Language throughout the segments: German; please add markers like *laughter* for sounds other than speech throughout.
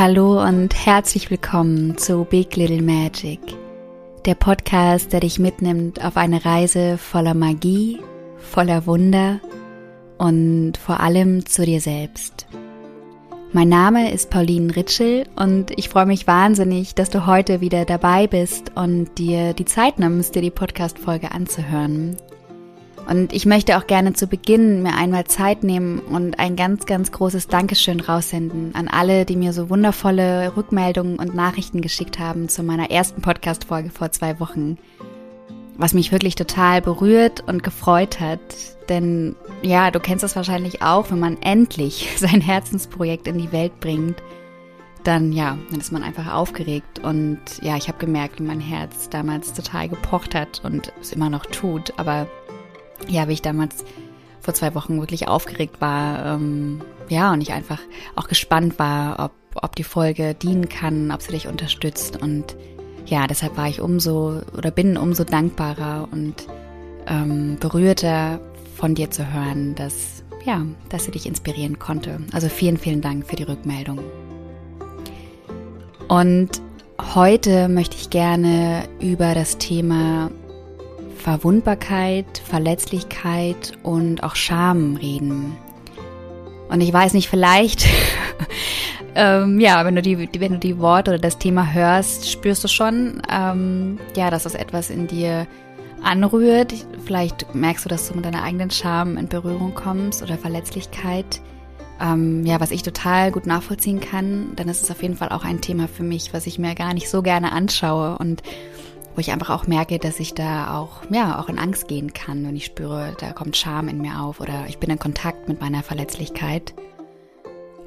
Hallo und herzlich willkommen zu Big Little Magic, der Podcast, der dich mitnimmt auf eine Reise voller Magie, voller Wunder und vor allem zu dir selbst. Mein Name ist Pauline Ritschel und ich freue mich wahnsinnig, dass du heute wieder dabei bist und dir die Zeit nimmst, dir die Podcast-Folge anzuhören. Und ich möchte auch gerne zu Beginn mir einmal Zeit nehmen und ein ganz, ganz großes Dankeschön raussenden an alle, die mir so wundervolle Rückmeldungen und Nachrichten geschickt haben zu meiner ersten Podcast-Folge vor zwei Wochen. Was mich wirklich total berührt und gefreut hat. Denn ja, du kennst das wahrscheinlich auch, wenn man endlich *laughs* sein Herzensprojekt in die Welt bringt, dann ja, dann ist man einfach aufgeregt. Und ja, ich habe gemerkt, wie mein Herz damals total gepocht hat und es immer noch tut. Aber ja, wie ich damals vor zwei Wochen wirklich aufgeregt war, ähm, ja, und ich einfach auch gespannt war, ob, ob die Folge dienen kann, ob sie dich unterstützt. Und ja, deshalb war ich umso oder bin umso dankbarer und ähm, berührter von dir zu hören, dass, ja, dass sie dich inspirieren konnte. Also vielen, vielen Dank für die Rückmeldung. Und heute möchte ich gerne über das Thema Verwundbarkeit, Verletzlichkeit und auch Scham reden. Und ich weiß nicht, vielleicht, *laughs* ähm, ja, wenn du die, wenn du die Worte oder das Thema hörst, spürst du schon, ähm, ja, dass das etwas in dir anrührt. Vielleicht merkst du, dass du mit deiner eigenen Scham in Berührung kommst oder Verletzlichkeit. Ähm, ja, was ich total gut nachvollziehen kann, dann ist es auf jeden Fall auch ein Thema für mich, was ich mir gar nicht so gerne anschaue und wo ich einfach auch merke, dass ich da auch, ja, auch in Angst gehen kann, wenn ich spüre, da kommt Scham in mir auf oder ich bin in Kontakt mit meiner Verletzlichkeit.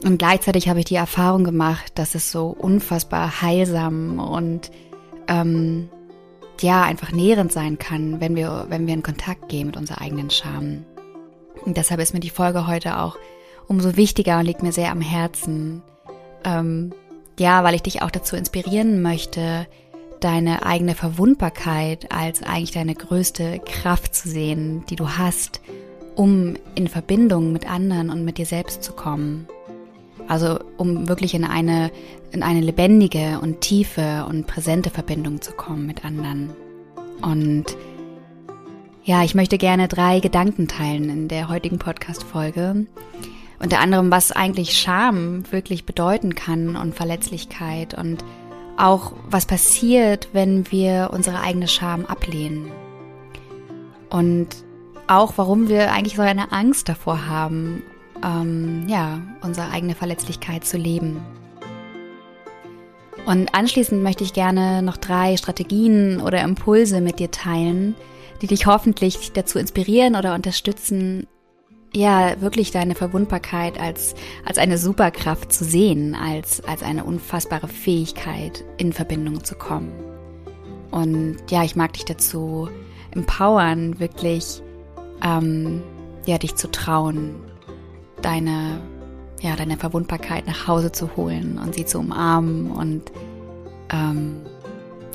Und gleichzeitig habe ich die Erfahrung gemacht, dass es so unfassbar heilsam und ähm, ja, einfach nährend sein kann, wenn wir, wenn wir in Kontakt gehen mit unserer eigenen Scham. Und deshalb ist mir die Folge heute auch umso wichtiger und liegt mir sehr am Herzen. Ähm, ja, weil ich dich auch dazu inspirieren möchte, deine eigene Verwundbarkeit als eigentlich deine größte Kraft zu sehen, die du hast, um in Verbindung mit anderen und mit dir selbst zu kommen. Also um wirklich in eine, in eine lebendige und tiefe und präsente Verbindung zu kommen mit anderen. Und ja, ich möchte gerne drei Gedanken teilen in der heutigen Podcast-Folge. Unter anderem, was eigentlich Scham wirklich bedeuten kann und Verletzlichkeit und auch was passiert, wenn wir unsere eigene Scham ablehnen. Und auch warum wir eigentlich so eine Angst davor haben, ähm, ja, unsere eigene Verletzlichkeit zu leben. Und anschließend möchte ich gerne noch drei Strategien oder Impulse mit dir teilen, die dich hoffentlich dazu inspirieren oder unterstützen, ja, wirklich deine Verwundbarkeit als, als eine Superkraft zu sehen, als, als eine unfassbare Fähigkeit, in Verbindung zu kommen. Und ja, ich mag dich dazu empowern, wirklich, ähm, ja, dich zu trauen, deine, ja, deine Verwundbarkeit nach Hause zu holen und sie zu umarmen und, ähm,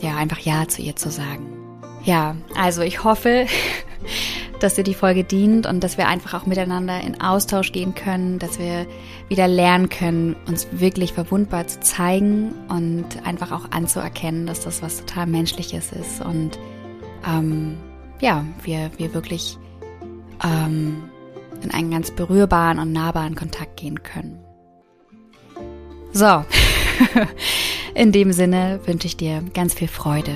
ja, einfach Ja zu ihr zu sagen. Ja, also ich hoffe, *laughs* dass dir die Folge dient und dass wir einfach auch miteinander in Austausch gehen können, dass wir wieder lernen können, uns wirklich verwundbar zu zeigen und einfach auch anzuerkennen, dass das was total Menschliches ist. Und ähm, ja, wir, wir wirklich ähm, in einen ganz berührbaren und nahbaren Kontakt gehen können. So, *laughs* in dem Sinne wünsche ich dir ganz viel Freude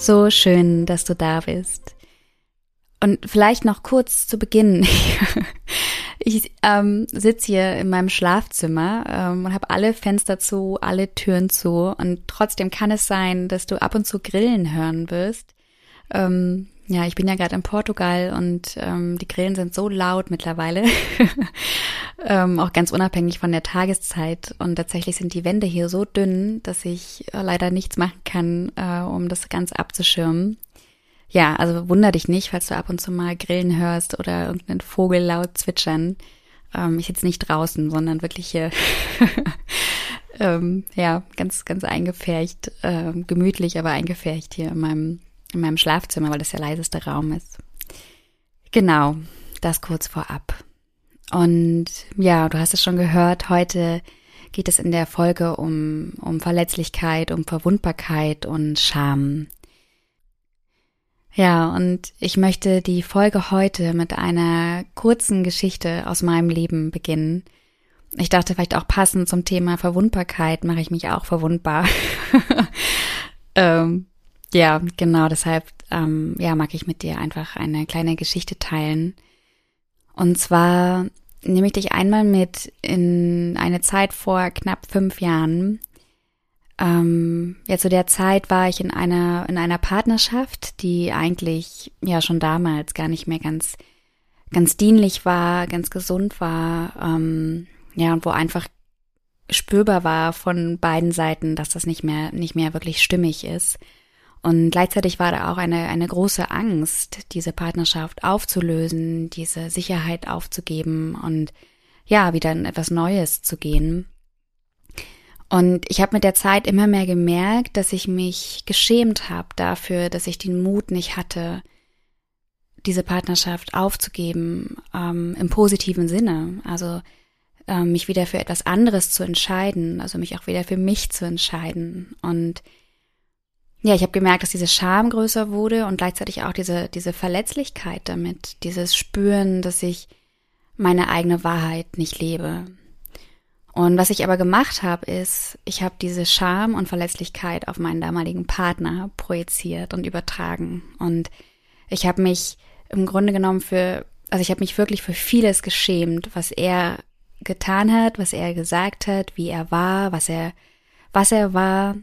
So schön, dass du da bist. Und vielleicht noch kurz zu Beginn. *laughs* ich ähm, sitze hier in meinem Schlafzimmer ähm, und habe alle Fenster zu, alle Türen zu und trotzdem kann es sein, dass du ab und zu Grillen hören wirst. Ähm, ja, ich bin ja gerade in Portugal und ähm, die Grillen sind so laut mittlerweile, *laughs* ähm, auch ganz unabhängig von der Tageszeit. Und tatsächlich sind die Wände hier so dünn, dass ich äh, leider nichts machen kann, äh, um das Ganze abzuschirmen. ja, also wunder dich nicht, falls du ab und zu mal Grillen hörst oder irgendeinen Vogel laut zwitschern. Ähm, ich sitze nicht draußen, sondern wirklich hier, *laughs* ähm, ja, ganz, ganz eingefärcht, äh, gemütlich, aber eingefärcht hier in meinem, in meinem Schlafzimmer, weil das der leiseste Raum ist. Genau, das kurz vorab. Und ja, du hast es schon gehört, heute geht es in der Folge um, um Verletzlichkeit, um Verwundbarkeit und Scham. Ja, und ich möchte die Folge heute mit einer kurzen Geschichte aus meinem Leben beginnen. Ich dachte vielleicht auch passend zum Thema Verwundbarkeit mache ich mich auch verwundbar. *laughs* ähm, ja, genau, deshalb ähm, ja, mag ich mit dir einfach eine kleine Geschichte teilen. Und zwar nehme ich dich einmal mit in eine Zeit vor knapp fünf Jahren. Ähm, ja, zu der Zeit war ich in einer, in einer Partnerschaft, die eigentlich ja schon damals gar nicht mehr ganz, ganz dienlich war, ganz gesund war, ähm, ja, und wo einfach spürbar war von beiden Seiten, dass das nicht mehr, nicht mehr wirklich stimmig ist. Und gleichzeitig war da auch eine, eine große Angst, diese Partnerschaft aufzulösen, diese Sicherheit aufzugeben und ja, wieder in etwas Neues zu gehen. Und ich habe mit der Zeit immer mehr gemerkt, dass ich mich geschämt habe dafür, dass ich den Mut nicht hatte, diese Partnerschaft aufzugeben, ähm, im positiven Sinne. Also ähm, mich wieder für etwas anderes zu entscheiden, also mich auch wieder für mich zu entscheiden. Und ja, ich habe gemerkt, dass diese Scham größer wurde und gleichzeitig auch diese, diese Verletzlichkeit damit, dieses Spüren, dass ich meine eigene Wahrheit nicht lebe, und was ich aber gemacht habe, ist, ich habe diese Scham und Verletzlichkeit auf meinen damaligen Partner projiziert und übertragen. Und ich habe mich im Grunde genommen für, also ich habe mich wirklich für vieles geschämt, was er getan hat, was er gesagt hat, wie er war, was er, was er war.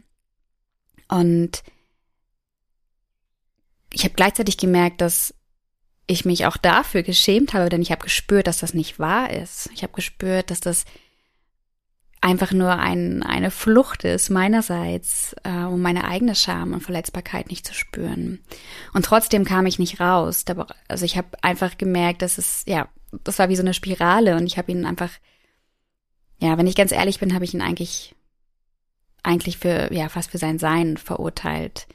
Und ich habe gleichzeitig gemerkt, dass ich mich auch dafür geschämt habe, denn ich habe gespürt, dass das nicht wahr ist. Ich habe gespürt, dass das einfach nur ein, eine Flucht ist meinerseits, äh, um meine eigene Scham und Verletzbarkeit nicht zu spüren. Und trotzdem kam ich nicht raus. Also ich habe einfach gemerkt, dass es, ja, das war wie so eine Spirale und ich habe ihn einfach, ja, wenn ich ganz ehrlich bin, habe ich ihn eigentlich, eigentlich für, ja, fast für sein Sein verurteilt.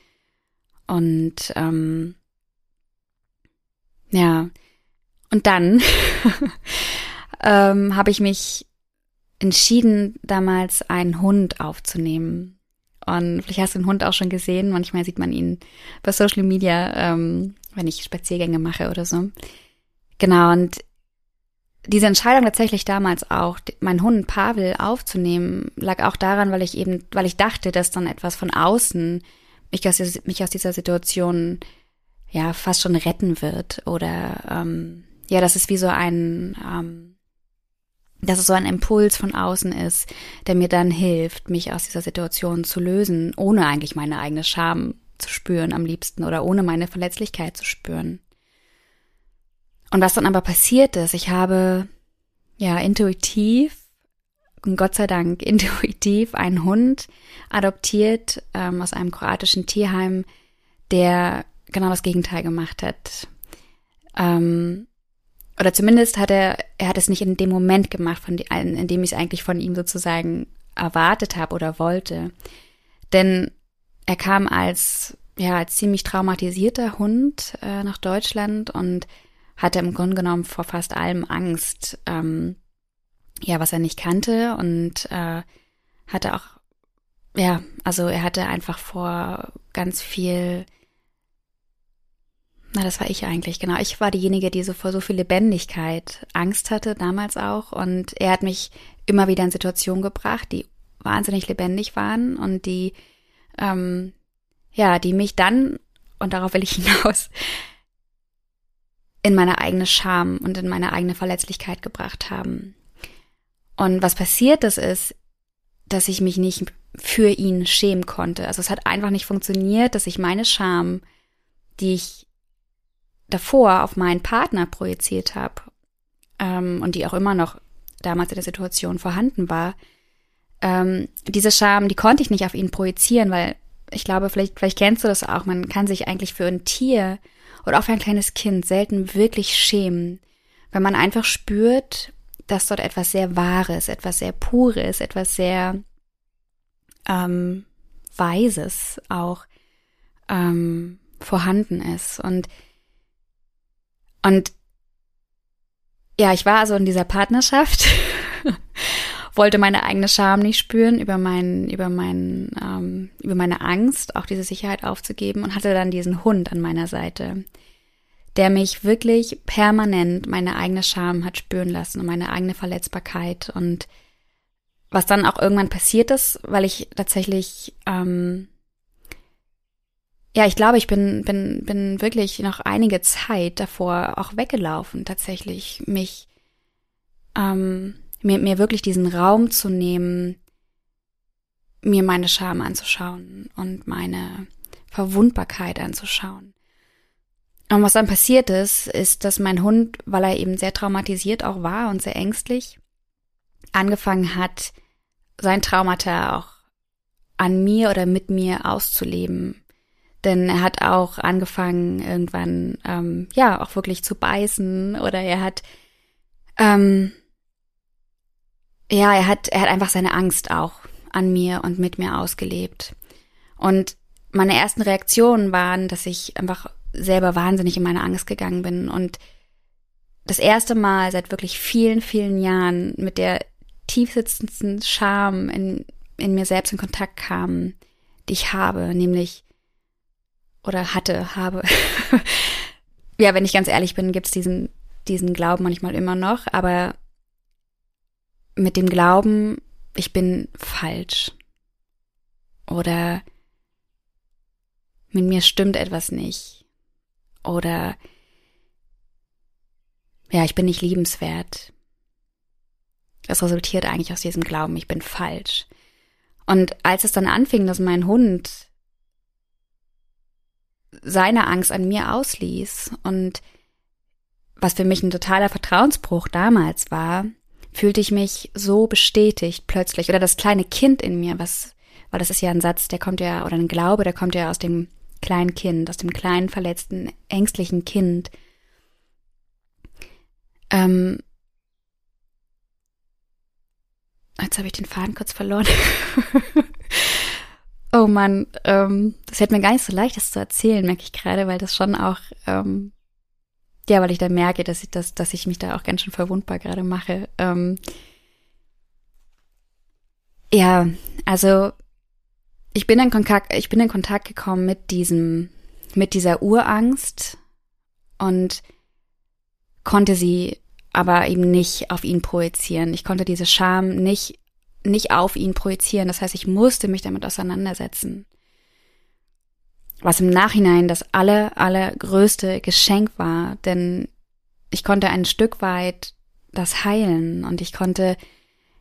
Und ähm, ja, und dann *laughs* ähm, habe ich mich entschieden, damals einen Hund aufzunehmen. Und vielleicht hast du den Hund auch schon gesehen. Manchmal sieht man ihn bei Social Media, ähm, wenn ich Spaziergänge mache oder so. Genau, und diese Entscheidung tatsächlich damals auch, meinen Hund Pavel aufzunehmen, lag auch daran, weil ich eben, weil ich dachte, dass dann etwas von außen mich aus, mich aus dieser Situation ja fast schon retten wird. Oder ähm, ja, das ist wie so ein ähm, dass es so ein Impuls von außen ist, der mir dann hilft, mich aus dieser Situation zu lösen, ohne eigentlich meine eigene Scham zu spüren am liebsten oder ohne meine Verletzlichkeit zu spüren. Und was dann aber passiert ist, ich habe ja intuitiv, Gott sei Dank *laughs* intuitiv, einen Hund adoptiert ähm, aus einem kroatischen Tierheim, der genau das Gegenteil gemacht hat. Ähm, oder zumindest hat er, er hat es nicht in dem Moment gemacht, von die, in dem ich es eigentlich von ihm sozusagen erwartet habe oder wollte. Denn er kam als, ja, als ziemlich traumatisierter Hund äh, nach Deutschland und hatte im Grunde genommen vor fast allem Angst, ähm, ja, was er nicht kannte und äh, hatte auch, ja, also er hatte einfach vor ganz viel na, das war ich eigentlich, genau. Ich war diejenige, die so vor so viel Lebendigkeit Angst hatte, damals auch. Und er hat mich immer wieder in Situationen gebracht, die wahnsinnig lebendig waren und die, ähm, ja, die mich dann, und darauf will ich *laughs* hinaus, in meine eigene Scham und in meine eigene Verletzlichkeit gebracht haben. Und was passiert ist, ist, dass ich mich nicht für ihn schämen konnte. Also es hat einfach nicht funktioniert, dass ich meine Scham, die ich davor auf meinen Partner projiziert habe ähm, und die auch immer noch damals in der Situation vorhanden war, ähm, diese Scham, die konnte ich nicht auf ihn projizieren, weil ich glaube, vielleicht, vielleicht kennst du das auch, man kann sich eigentlich für ein Tier oder auch für ein kleines Kind selten wirklich schämen, weil man einfach spürt, dass dort etwas sehr Wahres, etwas sehr Pures, etwas sehr ähm, Weises auch ähm, vorhanden ist. Und, und ja, ich war also in dieser Partnerschaft, *laughs* wollte meine eigene Scham nicht spüren über meinen, über meinen, ähm, über meine Angst, auch diese Sicherheit aufzugeben und hatte dann diesen Hund an meiner Seite, der mich wirklich permanent meine eigene Scham hat spüren lassen und meine eigene Verletzbarkeit und was dann auch irgendwann passiert ist, weil ich tatsächlich ähm, ja, ich glaube, ich bin, bin, bin wirklich noch einige Zeit davor auch weggelaufen, tatsächlich, mich, ähm, mir, mir wirklich diesen Raum zu nehmen, mir meine Scham anzuschauen und meine Verwundbarkeit anzuschauen. Und was dann passiert ist, ist, dass mein Hund, weil er eben sehr traumatisiert auch war und sehr ängstlich, angefangen hat, sein Traumata auch an mir oder mit mir auszuleben denn er hat auch angefangen, irgendwann, ähm, ja, auch wirklich zu beißen oder er hat, ähm, ja, er hat, er hat einfach seine Angst auch an mir und mit mir ausgelebt. Und meine ersten Reaktionen waren, dass ich einfach selber wahnsinnig in meine Angst gegangen bin und das erste Mal seit wirklich vielen, vielen Jahren mit der tiefsitzendsten Scham in, in mir selbst in Kontakt kam, die ich habe, nämlich oder hatte, habe. *laughs* ja, wenn ich ganz ehrlich bin, gibt's diesen, diesen Glauben manchmal immer noch, aber mit dem Glauben, ich bin falsch. Oder mit mir stimmt etwas nicht. Oder ja, ich bin nicht liebenswert. Das resultiert eigentlich aus diesem Glauben, ich bin falsch. Und als es dann anfing, dass mein Hund seine Angst an mir ausließ und was für mich ein totaler Vertrauensbruch damals war, fühlte ich mich so bestätigt plötzlich oder das kleine Kind in mir, was, weil das ist ja ein Satz, der kommt ja, oder ein Glaube, der kommt ja aus dem kleinen Kind, aus dem kleinen, verletzten, ängstlichen Kind. Ähm, jetzt habe ich den Faden kurz verloren. *laughs* Oh Mann, ähm, das fällt mir gar nicht so leicht, das zu erzählen, merke ich gerade, weil das schon auch, ähm, ja, weil ich da merke, dass ich das, dass ich mich da auch ganz schön verwundbar gerade mache. Ähm, ja, also ich bin in Kontakt, ich bin in Kontakt gekommen mit diesem, mit dieser Urangst und konnte sie aber eben nicht auf ihn projizieren. Ich konnte diese Scham nicht nicht auf ihn projizieren. Das heißt, ich musste mich damit auseinandersetzen. Was im Nachhinein das aller, allergrößte Geschenk war, denn ich konnte ein Stück weit das heilen und ich konnte,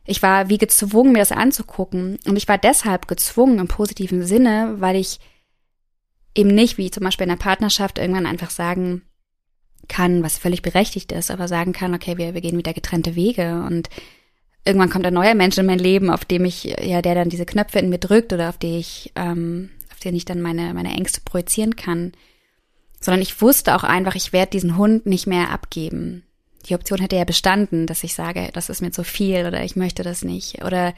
ich war wie gezwungen, mir das anzugucken und ich war deshalb gezwungen im positiven Sinne, weil ich eben nicht, wie zum Beispiel in der Partnerschaft, irgendwann einfach sagen kann, was völlig berechtigt ist, aber sagen kann, okay, wir, wir gehen wieder getrennte Wege und irgendwann kommt ein neuer Mensch in mein Leben, auf dem ich, ja, der dann diese Knöpfe in mir drückt oder auf die ich, ähm, den ich dann meine, meine Ängste projizieren kann. Sondern ich wusste auch einfach, ich werde diesen Hund nicht mehr abgeben. Die Option hätte ja bestanden, dass ich sage, das ist mir zu viel oder ich möchte das nicht oder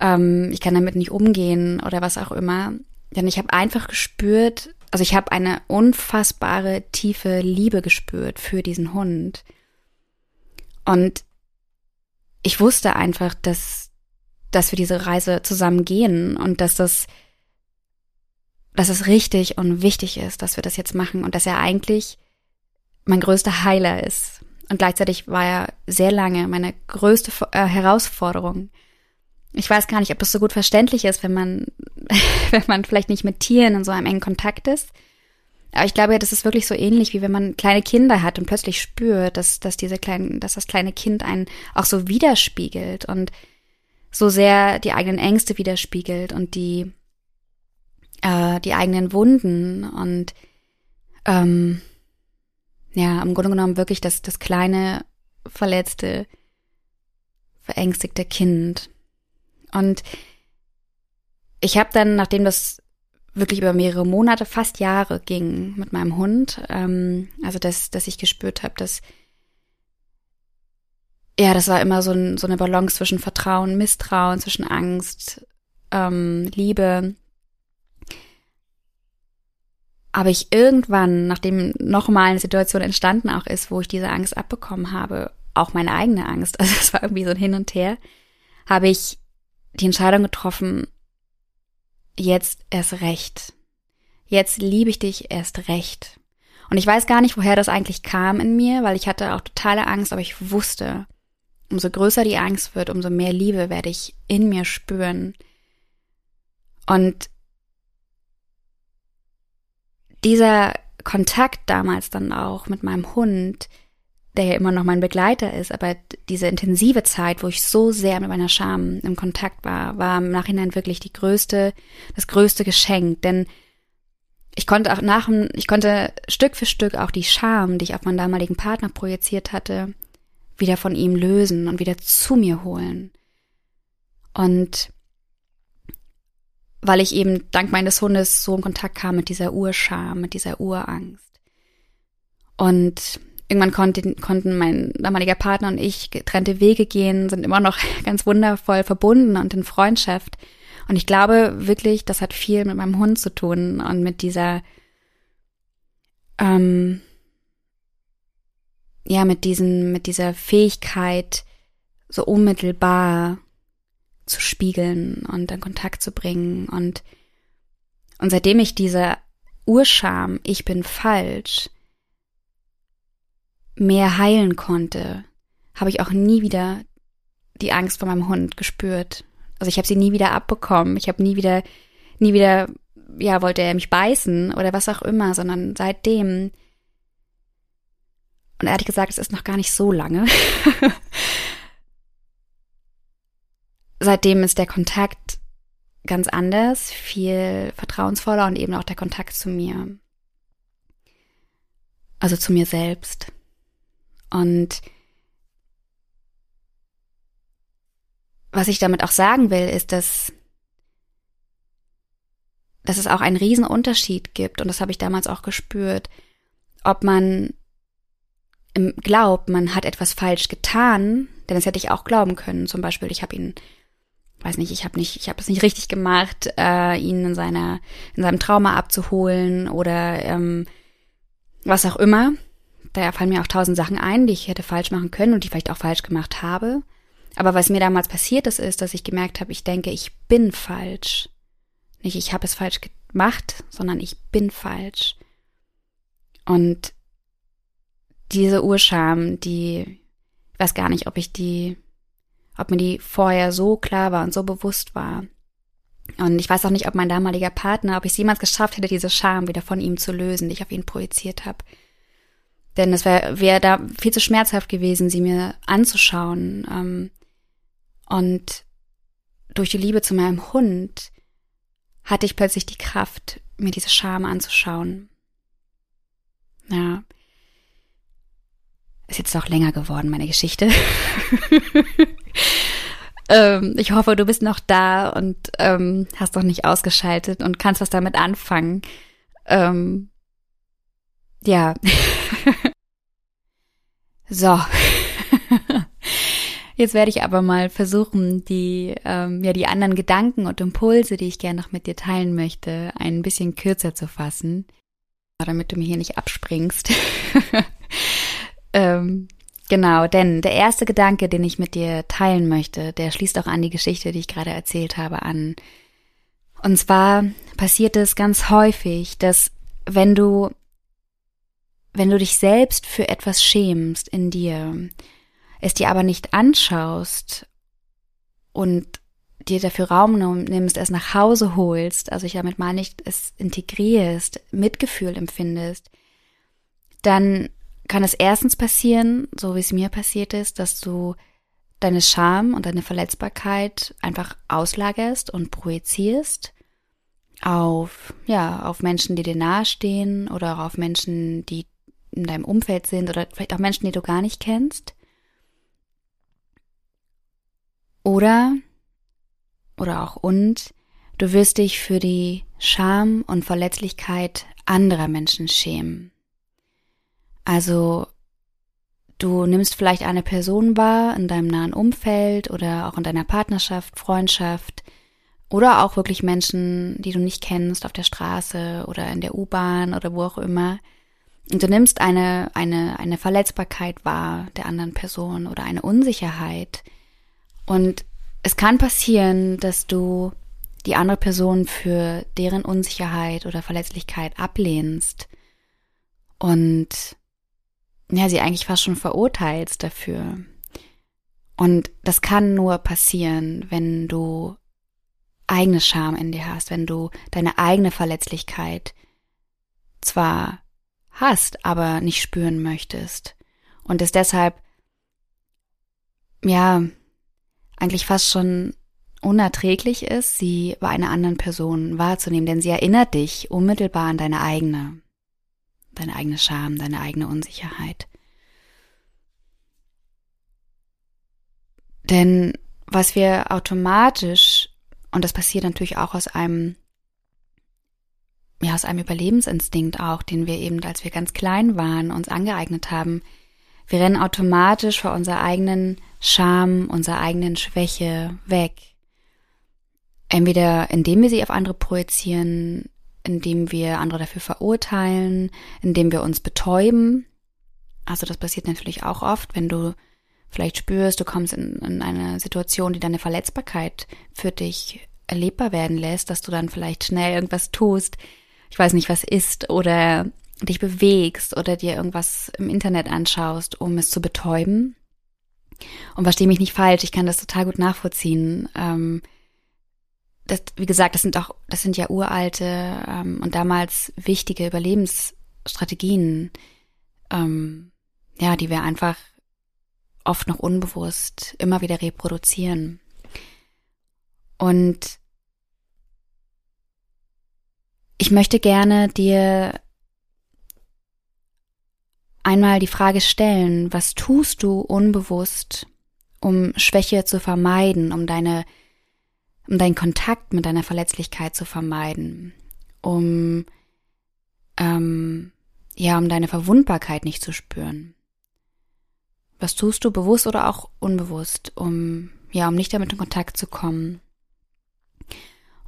ähm, ich kann damit nicht umgehen oder was auch immer. Denn ich habe einfach gespürt, also ich habe eine unfassbare tiefe Liebe gespürt für diesen Hund. Und ich wusste einfach, dass, dass wir diese Reise zusammen gehen und dass das, dass es richtig und wichtig ist, dass wir das jetzt machen und dass er eigentlich mein größter Heiler ist. Und gleichzeitig war er sehr lange meine größte äh, Herausforderung. Ich weiß gar nicht, ob das so gut verständlich ist, wenn man, *laughs* wenn man vielleicht nicht mit Tieren in so einem engen Kontakt ist. Aber ich glaube, das ist wirklich so ähnlich, wie wenn man kleine Kinder hat und plötzlich spürt, dass, dass diese kleinen, dass das kleine Kind einen auch so widerspiegelt und so sehr die eigenen Ängste widerspiegelt und die, äh, die eigenen Wunden und ähm, ja, im Grunde genommen wirklich das, das kleine, verletzte, verängstigte Kind. Und ich habe dann, nachdem das wirklich über mehrere Monate, fast Jahre ging mit meinem Hund. Ähm, also dass, dass ich gespürt habe, dass ja, das war immer so, ein, so eine Balance zwischen Vertrauen, Misstrauen, zwischen Angst, ähm, Liebe. Aber ich irgendwann, nachdem nochmal eine Situation entstanden auch ist, wo ich diese Angst abbekommen habe, auch meine eigene Angst, *laughs* also es war irgendwie so ein Hin und Her, habe ich die Entscheidung getroffen, jetzt erst recht. Jetzt liebe ich dich erst recht. Und ich weiß gar nicht, woher das eigentlich kam in mir, weil ich hatte auch totale Angst, aber ich wusste, umso größer die Angst wird, umso mehr Liebe werde ich in mir spüren. Und dieser Kontakt damals dann auch mit meinem Hund, der ja immer noch mein Begleiter ist, aber diese intensive Zeit, wo ich so sehr mit meiner Scham im Kontakt war, war im Nachhinein wirklich die größte, das größte Geschenk, denn ich konnte auch nach, ich konnte Stück für Stück auch die Scham, die ich auf meinen damaligen Partner projiziert hatte, wieder von ihm lösen und wieder zu mir holen. Und weil ich eben dank meines Hundes so in Kontakt kam mit dieser Urscham, mit dieser Urangst. Und irgendwann konnten, konnten mein damaliger Partner und ich getrennte Wege gehen, sind immer noch *laughs* ganz wundervoll verbunden und in Freundschaft. Und ich glaube wirklich, das hat viel mit meinem Hund zu tun und mit dieser, ähm, ja, mit diesen, mit dieser Fähigkeit, so unmittelbar zu spiegeln und in Kontakt zu bringen und, und seitdem ich diese Urscham, ich bin falsch, mehr heilen konnte, habe ich auch nie wieder die Angst vor meinem Hund gespürt. Also ich habe sie nie wieder abbekommen. Ich habe nie wieder, nie wieder, ja, wollte er mich beißen oder was auch immer, sondern seitdem. Und ehrlich gesagt, es ist noch gar nicht so lange. *laughs* seitdem ist der Kontakt ganz anders, viel vertrauensvoller und eben auch der Kontakt zu mir. Also zu mir selbst. Und was ich damit auch sagen will, ist, dass, dass es auch einen riesen Unterschied gibt, und das habe ich damals auch gespürt, ob man glaubt, man hat etwas falsch getan, denn das hätte ich auch glauben können. Zum Beispiel, ich habe ihn, weiß nicht, ich habe nicht, ich habe es nicht richtig gemacht, äh, ihn in seiner, in seinem Trauma abzuholen oder ähm, was auch immer da fallen mir auch tausend Sachen ein, die ich hätte falsch machen können und die vielleicht auch falsch gemacht habe. Aber was mir damals passiert ist, ist, dass ich gemerkt habe, ich denke, ich bin falsch. Nicht, ich habe es falsch gemacht, sondern ich bin falsch. Und diese Urscham, die, ich weiß gar nicht, ob ich die, ob mir die vorher so klar war und so bewusst war. Und ich weiß auch nicht, ob mein damaliger Partner, ob ich es jemals geschafft hätte, diese Scham wieder von ihm zu lösen, die ich auf ihn projiziert habe. Denn es wäre wär da viel zu schmerzhaft gewesen, sie mir anzuschauen. Ähm, und durch die Liebe zu meinem Hund hatte ich plötzlich die Kraft, mir diese Scham anzuschauen. Ja. Ist jetzt auch länger geworden, meine Geschichte. *laughs* ähm, ich hoffe, du bist noch da und ähm, hast doch nicht ausgeschaltet und kannst was damit anfangen. Ähm, ja. *laughs* so. *laughs* Jetzt werde ich aber mal versuchen, die, ähm, ja, die anderen Gedanken und Impulse, die ich gerne noch mit dir teilen möchte, ein bisschen kürzer zu fassen, damit du mir hier nicht abspringst. *laughs* ähm, genau, denn der erste Gedanke, den ich mit dir teilen möchte, der schließt auch an die Geschichte, die ich gerade erzählt habe, an. Und zwar passiert es ganz häufig, dass wenn du wenn du dich selbst für etwas schämst in dir, es dir aber nicht anschaust und dir dafür Raum nimmst, es nach Hause holst, also ich damit mal nicht es integrierst, Mitgefühl empfindest, dann kann es erstens passieren, so wie es mir passiert ist, dass du deine Scham und deine Verletzbarkeit einfach auslagerst und projizierst auf, ja, auf Menschen, die dir nahestehen oder auch auf Menschen, die in deinem Umfeld sind oder vielleicht auch Menschen, die du gar nicht kennst. Oder, oder auch und, du wirst dich für die Scham und Verletzlichkeit anderer Menschen schämen. Also du nimmst vielleicht eine Person wahr in deinem nahen Umfeld oder auch in deiner Partnerschaft, Freundschaft oder auch wirklich Menschen, die du nicht kennst auf der Straße oder in der U-Bahn oder wo auch immer. Und du nimmst eine, eine, eine Verletzbarkeit wahr der anderen Person oder eine Unsicherheit. Und es kann passieren, dass du die andere Person für deren Unsicherheit oder Verletzlichkeit ablehnst und ja, sie eigentlich fast schon verurteilst dafür. Und das kann nur passieren, wenn du eigene Scham in dir hast, wenn du deine eigene Verletzlichkeit zwar hast, aber nicht spüren möchtest. Und es deshalb, ja, eigentlich fast schon unerträglich ist, sie bei einer anderen Person wahrzunehmen, denn sie erinnert dich unmittelbar an deine eigene, deine eigene Scham, deine eigene Unsicherheit. Denn was wir automatisch, und das passiert natürlich auch aus einem, ja, aus einem Überlebensinstinkt auch, den wir eben, als wir ganz klein waren, uns angeeignet haben, wir rennen automatisch vor unserer eigenen Scham, unserer eigenen Schwäche weg. Entweder indem wir sie auf andere projizieren, indem wir andere dafür verurteilen, indem wir uns betäuben. Also das passiert natürlich auch oft, wenn du vielleicht spürst, du kommst in, in eine Situation, die deine Verletzbarkeit für dich erlebbar werden lässt, dass du dann vielleicht schnell irgendwas tust, ich weiß nicht, was ist, oder dich bewegst oder dir irgendwas im Internet anschaust, um es zu betäuben. Und verstehe mich nicht falsch, ich kann das total gut nachvollziehen. Ähm, das, wie gesagt, das sind auch, das sind ja uralte ähm, und damals wichtige Überlebensstrategien, ähm, ja, die wir einfach oft noch unbewusst immer wieder reproduzieren. Und ich möchte gerne dir einmal die Frage stellen, was tust du unbewusst, um Schwäche zu vermeiden, um deine um deinen Kontakt mit deiner Verletzlichkeit zu vermeiden, um ähm, ja, um deine Verwundbarkeit nicht zu spüren. Was tust du bewusst oder auch unbewusst, um ja, um nicht damit in Kontakt zu kommen?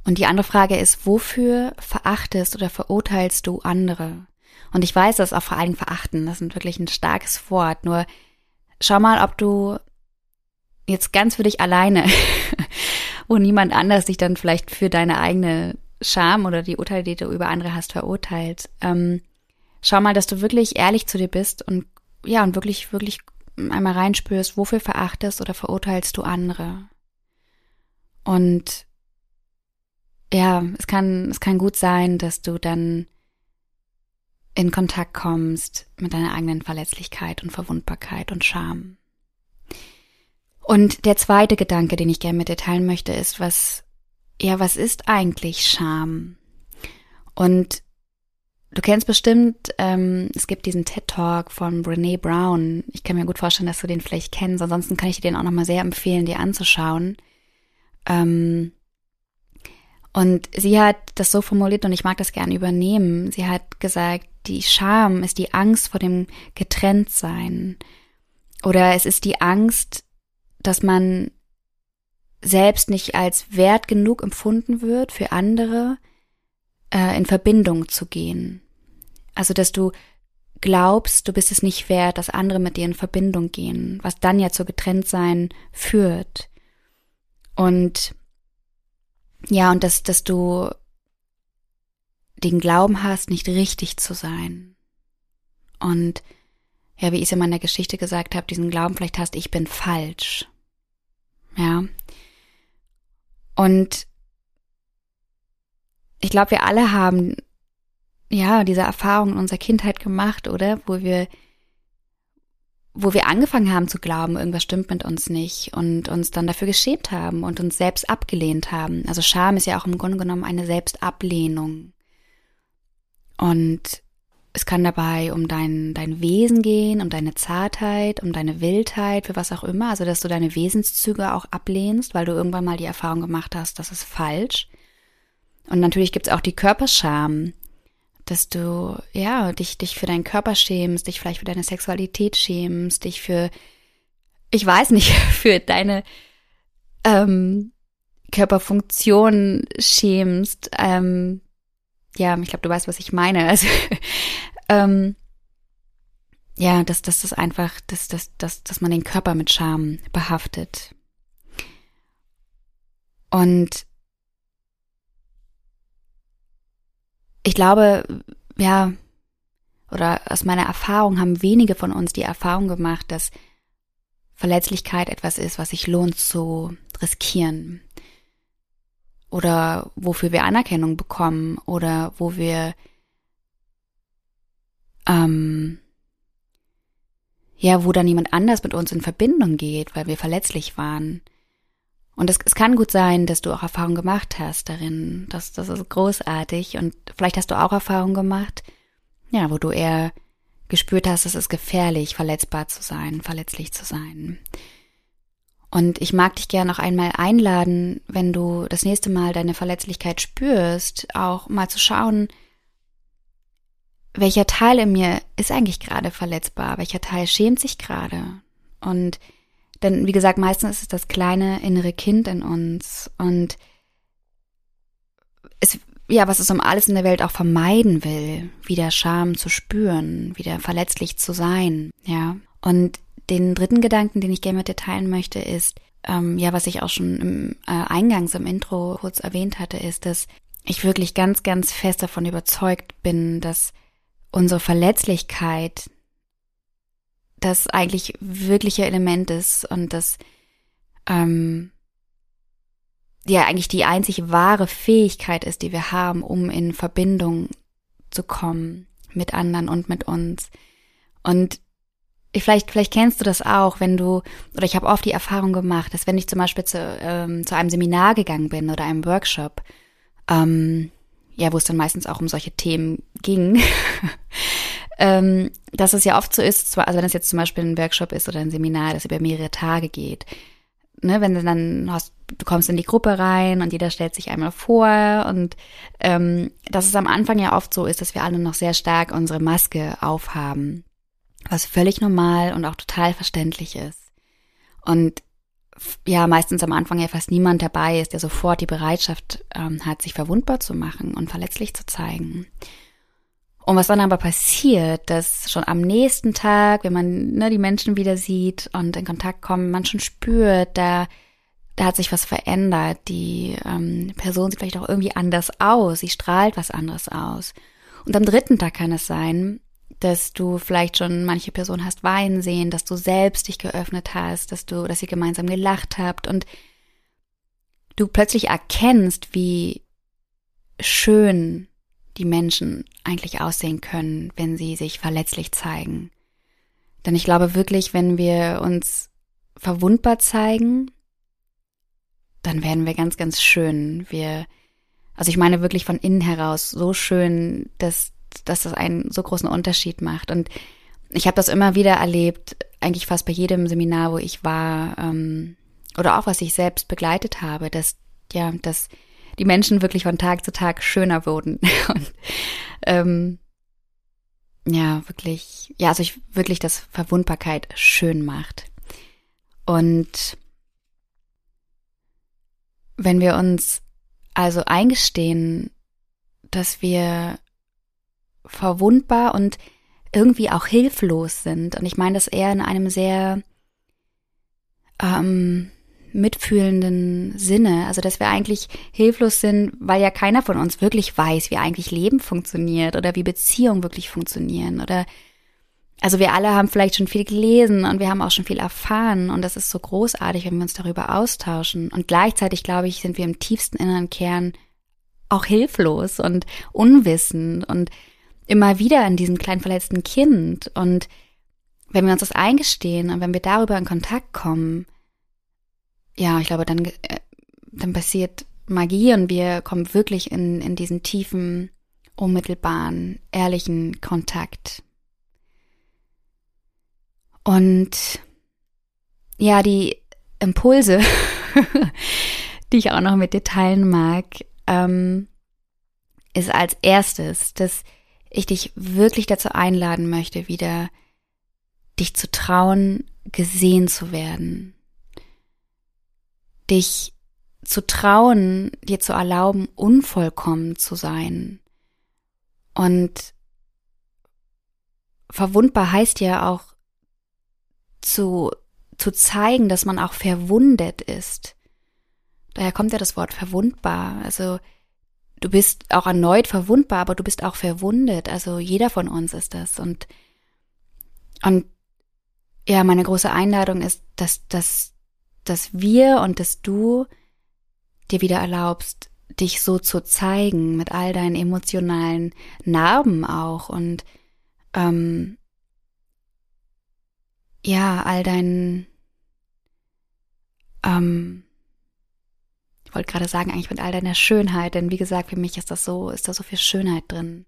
Und die andere Frage ist, wofür verachtest oder verurteilst du andere? Und ich weiß, dass auch vor allem verachten, das ist wirklich ein starkes Wort. Nur schau mal, ob du jetzt ganz für dich alleine wo niemand anders dich dann vielleicht für deine eigene Scham oder die Urteile, die du über andere hast, verurteilt. Ähm, schau mal, dass du wirklich ehrlich zu dir bist und ja, und wirklich, wirklich einmal reinspürst, wofür verachtest oder verurteilst du andere. Und ja, es kann, es kann gut sein, dass du dann in Kontakt kommst mit deiner eigenen Verletzlichkeit und Verwundbarkeit und Scham. Und der zweite Gedanke, den ich gerne mit dir teilen möchte, ist, was, ja, was ist eigentlich Scham? Und du kennst bestimmt, ähm, es gibt diesen TED-Talk von Brene Brown. Ich kann mir gut vorstellen, dass du den vielleicht kennst. Ansonsten kann ich dir den auch nochmal sehr empfehlen, dir anzuschauen. Ähm, und sie hat das so formuliert und ich mag das gerne übernehmen. Sie hat gesagt, die Scham ist die Angst vor dem Getrenntsein. Oder es ist die Angst, dass man selbst nicht als wert genug empfunden wird für andere, äh, in Verbindung zu gehen. Also, dass du glaubst, du bist es nicht wert, dass andere mit dir in Verbindung gehen, was dann ja zu Getrenntsein führt. Und ja, und dass, dass du den Glauben hast, nicht richtig zu sein. Und ja, wie ich es in meiner Geschichte gesagt habe, diesen Glauben vielleicht hast, ich bin falsch. Ja. Und ich glaube, wir alle haben ja diese Erfahrung in unserer Kindheit gemacht, oder? Wo wir wo wir angefangen haben zu glauben, irgendwas stimmt mit uns nicht und uns dann dafür geschämt haben und uns selbst abgelehnt haben. Also Scham ist ja auch im Grunde genommen eine Selbstablehnung. Und es kann dabei um dein, dein Wesen gehen, um deine Zartheit, um deine Wildheit, für was auch immer. Also, dass du deine Wesenszüge auch ablehnst, weil du irgendwann mal die Erfahrung gemacht hast, das ist falsch. Und natürlich gibt es auch die Körperscham, dass du, ja, dich, dich für deinen Körper schämst, dich vielleicht für deine Sexualität schämst, dich für, ich weiß nicht, *laughs* für deine ähm, Körperfunktion schämst. Ähm, ja, ich glaube, du weißt, was ich meine. *laughs* Also, ähm, ja, dass, dass das einfach, dass, dass, dass, dass man den Körper mit Scham behaftet. Und ich glaube, ja, oder aus meiner Erfahrung haben wenige von uns die Erfahrung gemacht, dass Verletzlichkeit etwas ist, was sich lohnt zu riskieren. Oder wofür wir Anerkennung bekommen oder wo wir ähm, ja, wo dann jemand anders mit uns in Verbindung geht, weil wir verletzlich waren. Und es, es kann gut sein, dass du auch Erfahrung gemacht hast darin. Das, das ist großartig. Und vielleicht hast du auch Erfahrung gemacht, ja, wo du eher gespürt hast, es ist gefährlich, verletzbar zu sein, verletzlich zu sein. Und ich mag dich gerne auch einmal einladen, wenn du das nächste Mal deine Verletzlichkeit spürst, auch mal zu schauen, welcher Teil in mir ist eigentlich gerade verletzbar, welcher Teil schämt sich gerade. Und denn, wie gesagt, meistens ist es das kleine innere Kind in uns und es, ja, was es um alles in der Welt auch vermeiden will, wieder Scham zu spüren, wieder verletzlich zu sein, ja. Und den dritten Gedanken, den ich gerne mit dir teilen möchte, ist, ähm, ja, was ich auch schon im äh, Eingangs im Intro kurz erwähnt hatte, ist, dass ich wirklich ganz, ganz fest davon überzeugt bin, dass unsere Verletzlichkeit das eigentlich wirkliche Element ist und das ähm, ja eigentlich die einzig wahre Fähigkeit ist, die wir haben, um in Verbindung zu kommen mit anderen und mit uns. Und vielleicht, vielleicht kennst du das auch, wenn du, oder ich habe oft die Erfahrung gemacht, dass wenn ich zum Beispiel zu, ähm, zu einem Seminar gegangen bin oder einem Workshop, ähm, ja, wo es dann meistens auch um solche Themen ging, *laughs* ähm, dass es ja oft so ist, also wenn es jetzt zum Beispiel ein Workshop ist oder ein Seminar, das über mehrere Tage geht, ne, wenn du dann hast, du kommst in die Gruppe rein und jeder stellt sich einmal vor und ähm, dass es am Anfang ja oft so ist, dass wir alle noch sehr stark unsere Maske aufhaben, was völlig normal und auch total verständlich ist. Und ja, meistens am Anfang ja fast niemand dabei ist, der sofort die Bereitschaft ähm, hat, sich verwundbar zu machen und verletzlich zu zeigen. Und was dann aber passiert, dass schon am nächsten Tag, wenn man ne, die Menschen wieder sieht und in Kontakt kommt, man schon spürt, da, da hat sich was verändert. Die ähm, Person sieht vielleicht auch irgendwie anders aus, sie strahlt was anderes aus. Und am dritten Tag kann es sein, dass du vielleicht schon manche Person hast weinen sehen, dass du selbst dich geöffnet hast, dass du, dass ihr gemeinsam gelacht habt und du plötzlich erkennst, wie schön die Menschen eigentlich aussehen können, wenn sie sich verletzlich zeigen. Denn ich glaube wirklich, wenn wir uns verwundbar zeigen, dann werden wir ganz, ganz schön. Wir, also ich meine wirklich von innen heraus so schön, dass, dass das einen so großen Unterschied macht. Und ich habe das immer wieder erlebt, eigentlich fast bei jedem Seminar, wo ich war, ähm, oder auch was ich selbst begleitet habe, dass ja, dass die Menschen wirklich von Tag zu Tag schöner wurden. *laughs* Und ähm, ja, wirklich, ja, also ich wirklich, dass Verwundbarkeit schön macht. Und wenn wir uns also eingestehen, dass wir verwundbar und irgendwie auch hilflos sind, und ich meine das eher in einem sehr ähm, mitfühlenden Sinne. Also, dass wir eigentlich hilflos sind, weil ja keiner von uns wirklich weiß, wie eigentlich Leben funktioniert oder wie Beziehungen wirklich funktionieren oder also wir alle haben vielleicht schon viel gelesen und wir haben auch schon viel erfahren und das ist so großartig, wenn wir uns darüber austauschen. Und gleichzeitig, glaube ich, sind wir im tiefsten inneren Kern auch hilflos und unwissend und immer wieder in diesem kleinen verletzten Kind. Und wenn wir uns das eingestehen und wenn wir darüber in Kontakt kommen, ja, ich glaube, dann, äh, dann passiert Magie und wir kommen wirklich in, in diesen tiefen, unmittelbaren, ehrlichen Kontakt. Und ja, die Impulse, *laughs* die ich auch noch mit dir teilen mag, ähm, ist als erstes, dass ich dich wirklich dazu einladen möchte, wieder dich zu trauen, gesehen zu werden. Dich zu trauen, dir zu erlauben, unvollkommen zu sein. Und verwundbar heißt ja auch zu, zu zeigen, dass man auch verwundet ist. Daher kommt ja das Wort verwundbar. Also du bist auch erneut verwundbar, aber du bist auch verwundet. Also jeder von uns ist das. Und, und ja, meine große Einladung ist, dass, dass, dass wir und dass du dir wieder erlaubst, dich so zu zeigen mit all deinen emotionalen Narben auch und ähm, ja, all deinen ähm, wollte gerade sagen, eigentlich mit all deiner Schönheit, denn wie gesagt, für mich ist das so, ist da so viel Schönheit drin.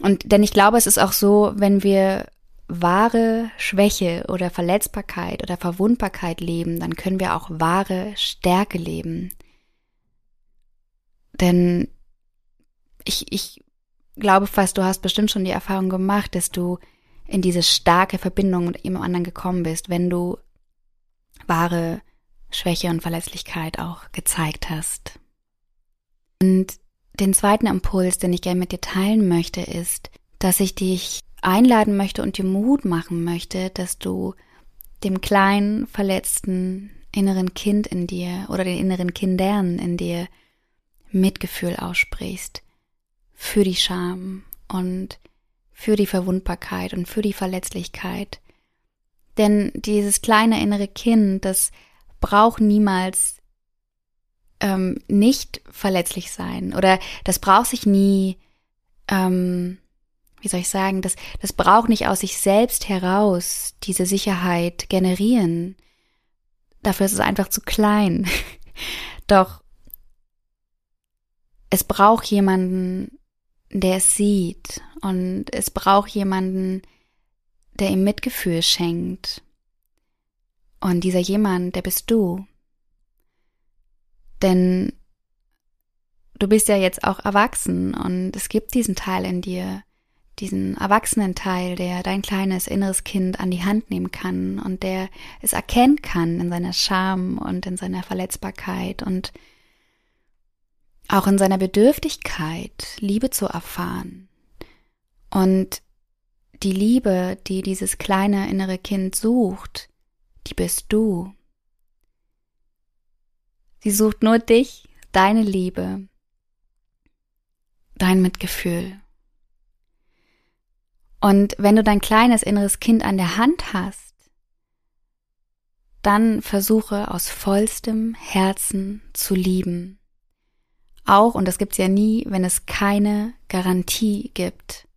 Und denn ich glaube, es ist auch so, wenn wir wahre Schwäche oder Verletzbarkeit oder Verwundbarkeit leben, dann können wir auch wahre Stärke leben. Denn ich, ich glaube fast, du hast bestimmt schon die Erfahrung gemacht, dass du in diese starke Verbindung mit jemand anderen gekommen bist, wenn du wahre Schwäche und Verletzlichkeit auch gezeigt hast. Und den zweiten Impuls, den ich gerne mit dir teilen möchte, ist, dass ich dich einladen möchte und dir Mut machen möchte, dass du dem kleinen, verletzten inneren Kind in dir oder den inneren Kindern in dir Mitgefühl aussprichst für die Scham und für die Verwundbarkeit und für die Verletzlichkeit. Denn dieses kleine innere Kind, das braucht niemals ähm, nicht verletzlich sein oder das braucht sich nie, ähm, wie soll ich sagen, das, das braucht nicht aus sich selbst heraus diese Sicherheit generieren. Dafür ist es einfach zu klein. *laughs* Doch es braucht jemanden, der es sieht und es braucht jemanden, der ihm Mitgefühl schenkt. Und dieser jemand, der bist du. Denn du bist ja jetzt auch erwachsen und es gibt diesen Teil in dir, diesen erwachsenen Teil, der dein kleines inneres Kind an die Hand nehmen kann und der es erkennen kann in seiner Scham und in seiner Verletzbarkeit und auch in seiner Bedürftigkeit, Liebe zu erfahren. Und die Liebe, die dieses kleine innere Kind sucht, die bist du. Sie sucht nur dich, deine Liebe, dein Mitgefühl. Und wenn du dein kleines inneres Kind an der Hand hast, dann versuche aus vollstem Herzen zu lieben auch, und das gibt's ja nie, wenn es keine Garantie gibt.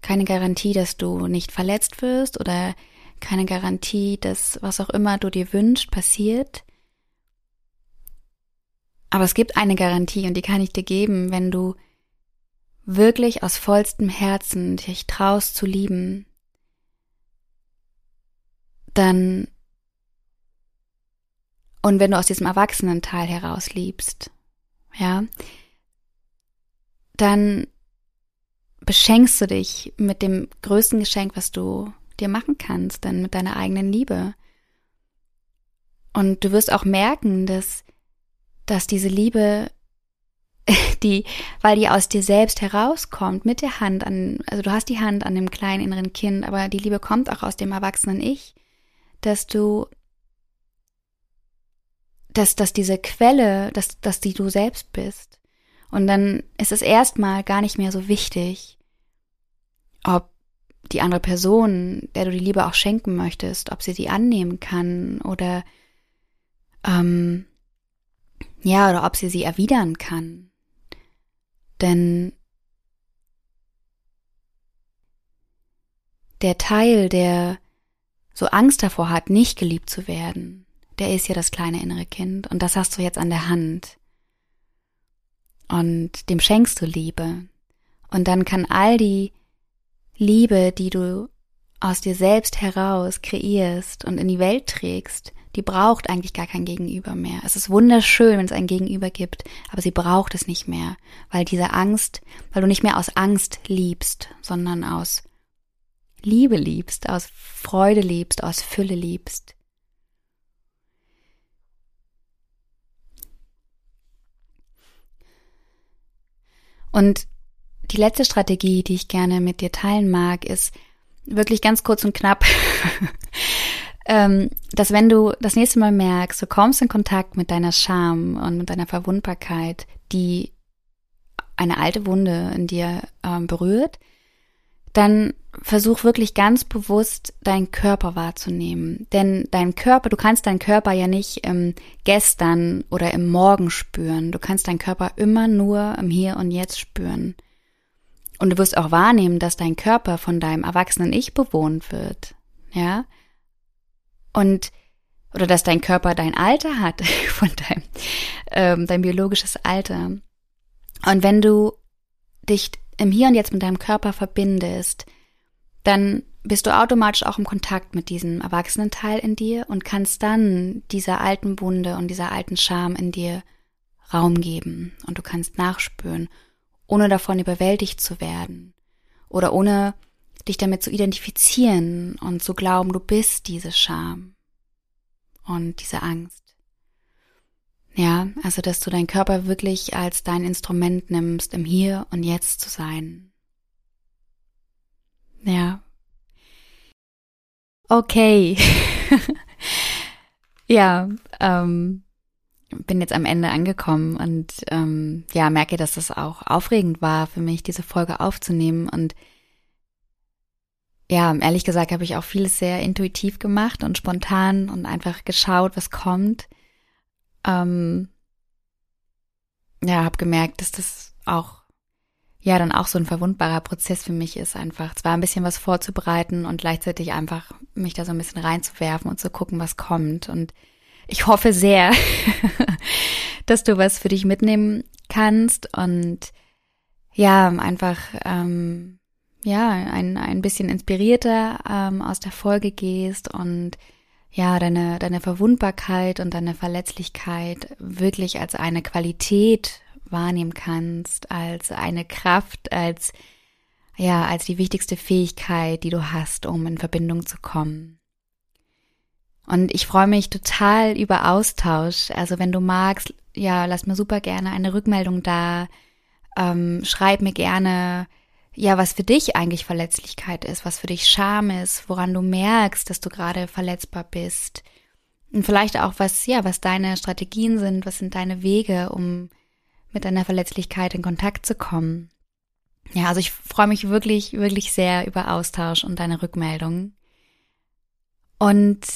Keine Garantie, dass du nicht verletzt wirst oder keine Garantie, dass was auch immer du dir wünschst, passiert. Aber es gibt eine Garantie und die kann ich dir geben, wenn du wirklich aus vollstem Herzen dich traust zu lieben, dann und wenn du aus diesem Erwachsenenteil heraus liebst, ja, dann beschenkst du dich mit dem größten Geschenk, was du dir machen kannst, dann mit deiner eigenen Liebe. Und du wirst auch merken, dass, dass diese Liebe, *laughs* die, weil die aus dir selbst herauskommt, mit der Hand an, also du hast die Hand an dem kleinen inneren Kind, aber die Liebe kommt auch aus dem erwachsenen Ich, dass du dass, dass diese Quelle, dass, dass die du selbst bist. Und dann ist es erstmal gar nicht mehr so wichtig, ob die andere Person, der du die Liebe auch schenken möchtest, ob sie sie annehmen kann oder ähm, ja, oder ob sie sie erwidern kann. Denn der Teil, der so Angst davor hat, nicht geliebt zu werden, der ist ja das kleine innere Kind und das hast du jetzt an der Hand. Und dem schenkst du Liebe. Und dann kann all die Liebe, die du aus dir selbst heraus kreierst und in die Welt trägst, die braucht eigentlich gar kein Gegenüber mehr. Es ist wunderschön, wenn es ein Gegenüber gibt, aber sie braucht es nicht mehr, weil diese Angst, weil du nicht mehr aus Angst liebst, sondern aus Liebe liebst, aus Freude liebst, aus Fülle liebst. Und die letzte Strategie, die ich gerne mit dir teilen mag, ist wirklich ganz kurz und knapp, *laughs* ähm, dass wenn du das nächste Mal merkst, du kommst in Kontakt mit deiner Scham und mit deiner Verwundbarkeit, die eine alte Wunde in dir ähm, berührt, dann versuch wirklich ganz bewusst deinen Körper wahrzunehmen. Denn dein Körper, du kannst deinen Körper ja nicht im Gestern oder im Morgen spüren. Du kannst deinen Körper immer nur im Hier und Jetzt spüren. Und du wirst auch wahrnehmen, dass dein Körper von deinem erwachsenen Ich bewohnt wird. Ja? Und, oder dass dein Körper dein Alter hat, *laughs* von deinem, ähm, dein biologisches Alter. Und wenn du dich im Hier und Jetzt mit deinem Körper verbindest, dann bist du automatisch auch im Kontakt mit diesem erwachsenen Teil in dir und kannst dann dieser alten Wunde und dieser alten Scham in dir Raum geben und du kannst nachspüren, ohne davon überwältigt zu werden oder ohne dich damit zu identifizieren und zu glauben, du bist diese Scham und diese Angst. Ja, also dass du deinen Körper wirklich als dein Instrument nimmst, im Hier und Jetzt zu sein. Ja. Okay. *laughs* ja, ähm, bin jetzt am Ende angekommen und ähm, ja, merke, dass das auch aufregend war für mich, diese Folge aufzunehmen. Und ja, ehrlich gesagt habe ich auch vieles sehr intuitiv gemacht und spontan und einfach geschaut, was kommt. Ähm, ja, habe gemerkt, dass das auch ja dann auch so ein verwundbarer Prozess für mich ist, einfach zwar ein bisschen was vorzubereiten und gleichzeitig einfach mich da so ein bisschen reinzuwerfen und zu gucken, was kommt. Und ich hoffe sehr, *laughs* dass du was für dich mitnehmen kannst und ja, einfach ähm, ja ein, ein bisschen inspirierter ähm, aus der Folge gehst und ja, deine, deine Verwundbarkeit und deine Verletzlichkeit wirklich als eine Qualität wahrnehmen kannst, als eine Kraft, als, ja, als die wichtigste Fähigkeit, die du hast, um in Verbindung zu kommen. Und ich freue mich total über Austausch. Also wenn du magst, ja, lass mir super gerne eine Rückmeldung da. Ähm, schreib mir gerne, ja, was für dich eigentlich Verletzlichkeit ist, was für dich Scham ist, woran du merkst, dass du gerade verletzbar bist. Und vielleicht auch was, ja, was deine Strategien sind, was sind deine Wege, um mit deiner Verletzlichkeit in Kontakt zu kommen. Ja, also ich freue mich wirklich, wirklich sehr über Austausch und deine Rückmeldungen. Und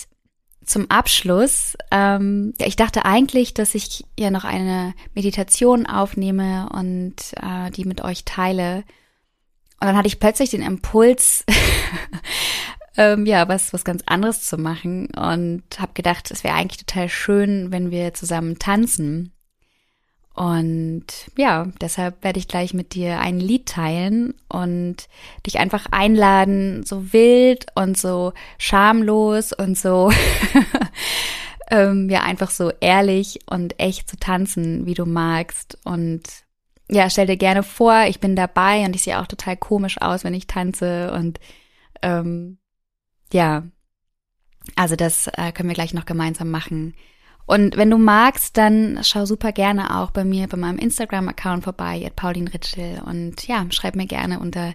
zum Abschluss, ähm, ja, ich dachte eigentlich, dass ich ja noch eine Meditation aufnehme und äh, die mit euch teile. Und dann hatte ich plötzlich den Impuls, *laughs* ähm, ja, was, was ganz anderes zu machen und habe gedacht, es wäre eigentlich total schön, wenn wir zusammen tanzen. Und ja, deshalb werde ich gleich mit dir ein Lied teilen und dich einfach einladen, so wild und so schamlos und so, *laughs* ähm, ja, einfach so ehrlich und echt zu tanzen, wie du magst. Und ja, stell dir gerne vor, ich bin dabei und ich sehe auch total komisch aus, wenn ich tanze und ähm, ja, also das äh, können wir gleich noch gemeinsam machen. Und wenn du magst, dann schau super gerne auch bei mir, bei meinem Instagram-Account vorbei, at Pauline Ritschel. Und ja, schreib mir gerne unter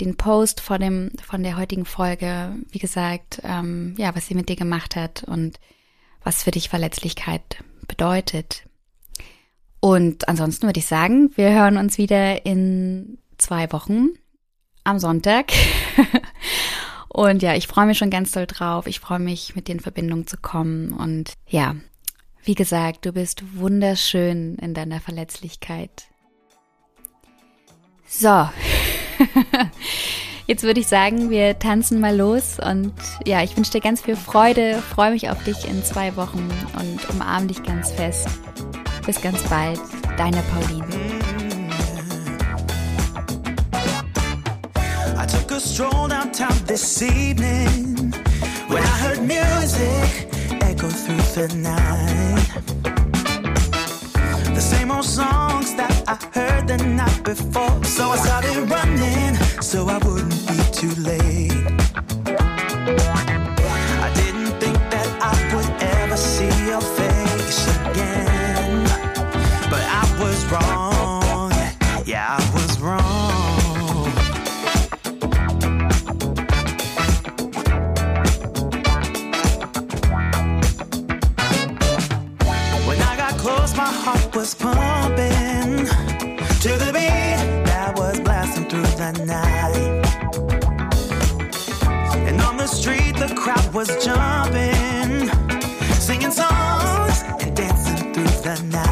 den Post vor dem, von der heutigen Folge, wie gesagt, ähm, ja, was sie mit dir gemacht hat und was für dich Verletzlichkeit bedeutet. Und ansonsten würde ich sagen, wir hören uns wieder in zwei Wochen am Sonntag. *laughs* und ja, ich freue mich schon ganz doll drauf. Ich freue mich, mit dir in Verbindung zu kommen. Und ja, wie gesagt, du bist wunderschön in deiner Verletzlichkeit. So. *laughs* Jetzt würde ich sagen, wir tanzen mal los und ja, ich wünsche dir ganz viel Freude, freue mich auf dich in zwei Wochen und umarme dich ganz fest. Bis ganz bald, deine Pauline. I took a stroll downtown this evening when I heard music go through the night. The same old songs that I heard the night before. So I started running so I wouldn't be too late. I didn't think that I would ever see your face again. But I was wrong. Was pumping to the beat that was blasting through the night. And on the street, the crowd was jumping, singing songs and dancing through the night.